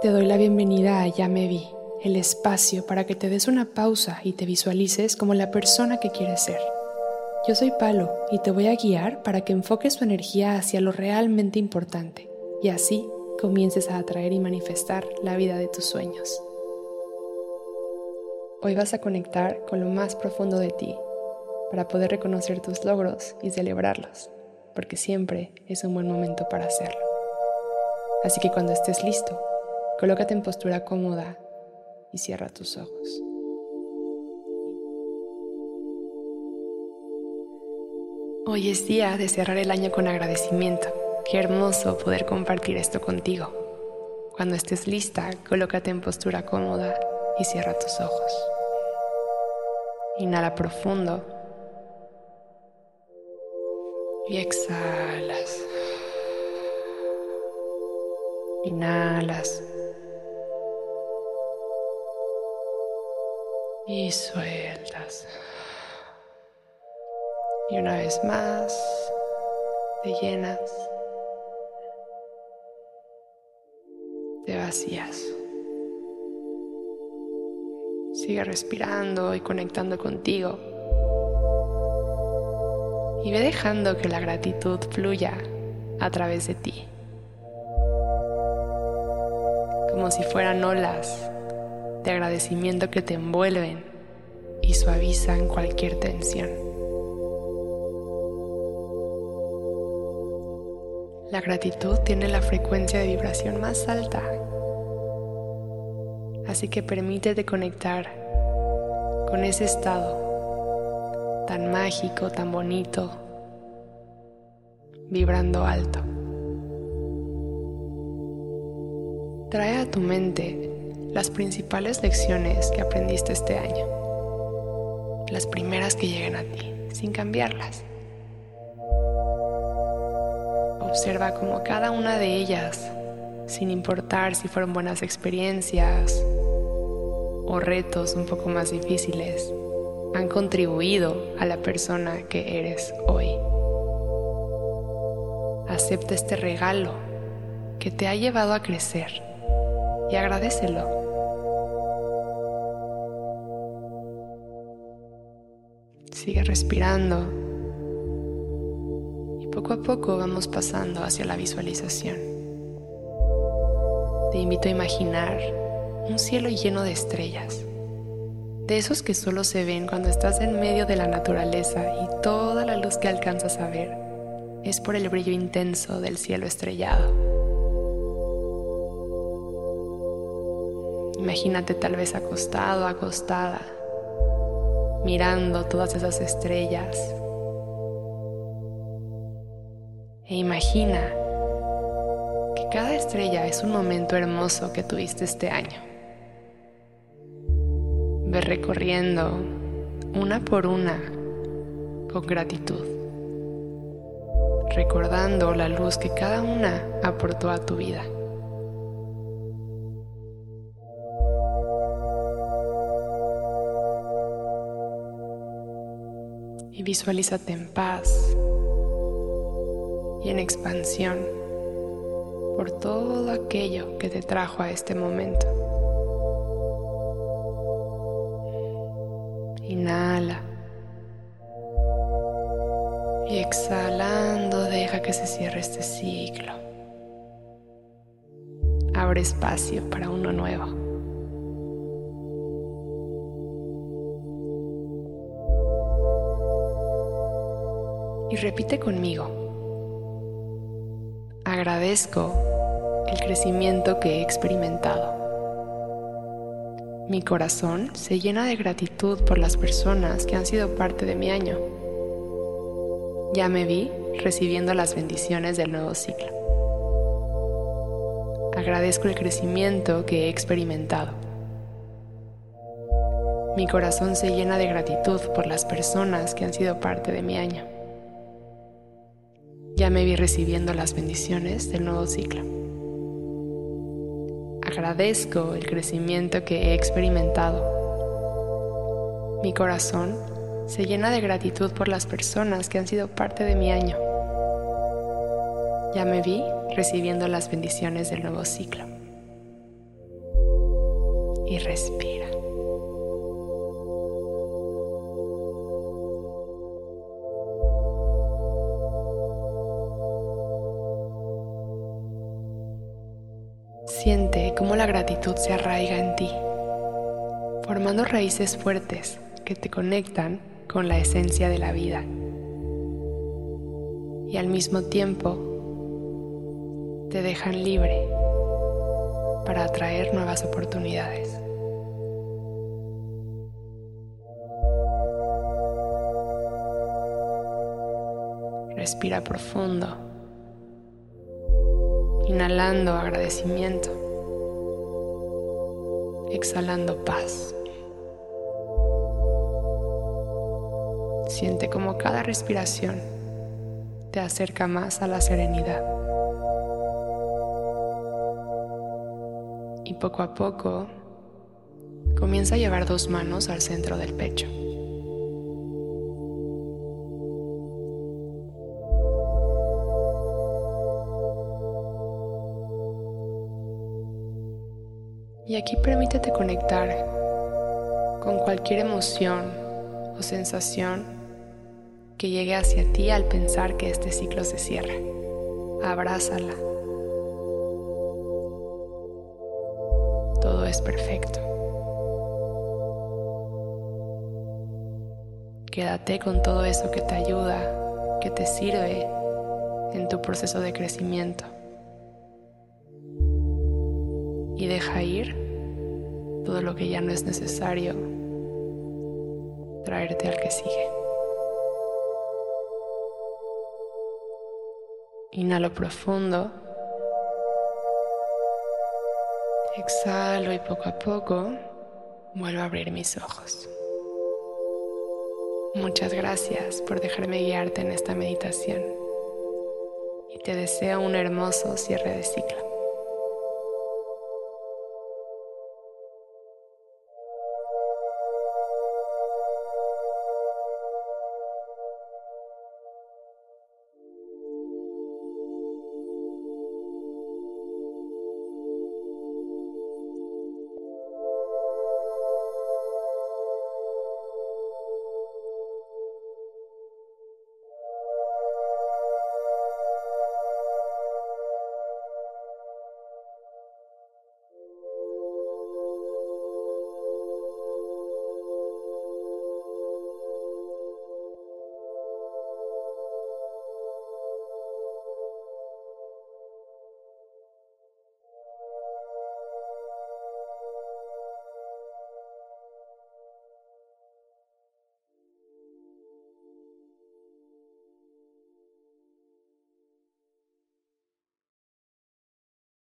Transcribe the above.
Te doy la bienvenida a Ya me vi, el espacio para que te des una pausa y te visualices como la persona que quieres ser. Yo soy Palo y te voy a guiar para que enfoques tu energía hacia lo realmente importante y así comiences a atraer y manifestar la vida de tus sueños. Hoy vas a conectar con lo más profundo de ti para poder reconocer tus logros y celebrarlos, porque siempre es un buen momento para hacerlo. Así que cuando estés listo, Colócate en postura cómoda y cierra tus ojos. Hoy es día de cerrar el año con agradecimiento. Qué hermoso poder compartir esto contigo. Cuando estés lista, colócate en postura cómoda y cierra tus ojos. Inhala profundo y exhalas. Inhalas y sueltas. Y una vez más, te llenas, te vacías. Sigue respirando y conectando contigo. Y ve dejando que la gratitud fluya a través de ti. Como si fueran olas de agradecimiento que te envuelven y suavizan cualquier tensión. La gratitud tiene la frecuencia de vibración más alta, así que permítete conectar con ese estado tan mágico, tan bonito, vibrando alto. Trae a tu mente las principales lecciones que aprendiste este año. Las primeras que lleguen a ti, sin cambiarlas. Observa cómo cada una de ellas, sin importar si fueron buenas experiencias o retos un poco más difíciles, han contribuido a la persona que eres hoy. Acepta este regalo que te ha llevado a crecer y agradecelo. Sigue respirando y poco a poco vamos pasando hacia la visualización. Te invito a imaginar un cielo lleno de estrellas, de esos que solo se ven cuando estás en medio de la naturaleza y toda la luz que alcanzas a ver es por el brillo intenso del cielo estrellado. Imagínate tal vez acostado, acostada mirando todas esas estrellas. E imagina que cada estrella es un momento hermoso que tuviste este año. Ve recorriendo una por una con gratitud, recordando la luz que cada una aportó a tu vida. Y visualízate en paz y en expansión por todo aquello que te trajo a este momento. Inhala. Y exhalando deja que se cierre este ciclo. Abre espacio para uno nuevo. Y repite conmigo. Agradezco el crecimiento que he experimentado. Mi corazón se llena de gratitud por las personas que han sido parte de mi año. Ya me vi recibiendo las bendiciones del nuevo ciclo. Agradezco el crecimiento que he experimentado. Mi corazón se llena de gratitud por las personas que han sido parte de mi año. Ya me vi recibiendo las bendiciones del nuevo ciclo. Agradezco el crecimiento que he experimentado. Mi corazón se llena de gratitud por las personas que han sido parte de mi año. Ya me vi recibiendo las bendiciones del nuevo ciclo. y respira. Siente cómo la gratitud se arraiga en ti, formando raíces fuertes que te conectan con la esencia de la vida y al mismo tiempo te dejan libre para atraer nuevas oportunidades. Respira profundo, inhalando agradecimiento, exhalando paz. Siente como cada respiración te acerca más a la serenidad. Y poco a poco comienza a llevar dos manos al centro del pecho. Y aquí permítete conectar con cualquier emoción o sensación que llegue hacia ti al pensar que este ciclo se cierra. Abrázala. Todo es perfecto. Quédate con todo eso que te ayuda, que te sirve en tu proceso de crecimiento. Y deja ir todo lo que ya no es necesario traerte al que sigue. Inhalo profundo. Exhalo y poco a poco vuelvo a abrir mis ojos. Muchas gracias por dejarme guiarte en esta meditación y te deseo un hermoso cierre de ciclo.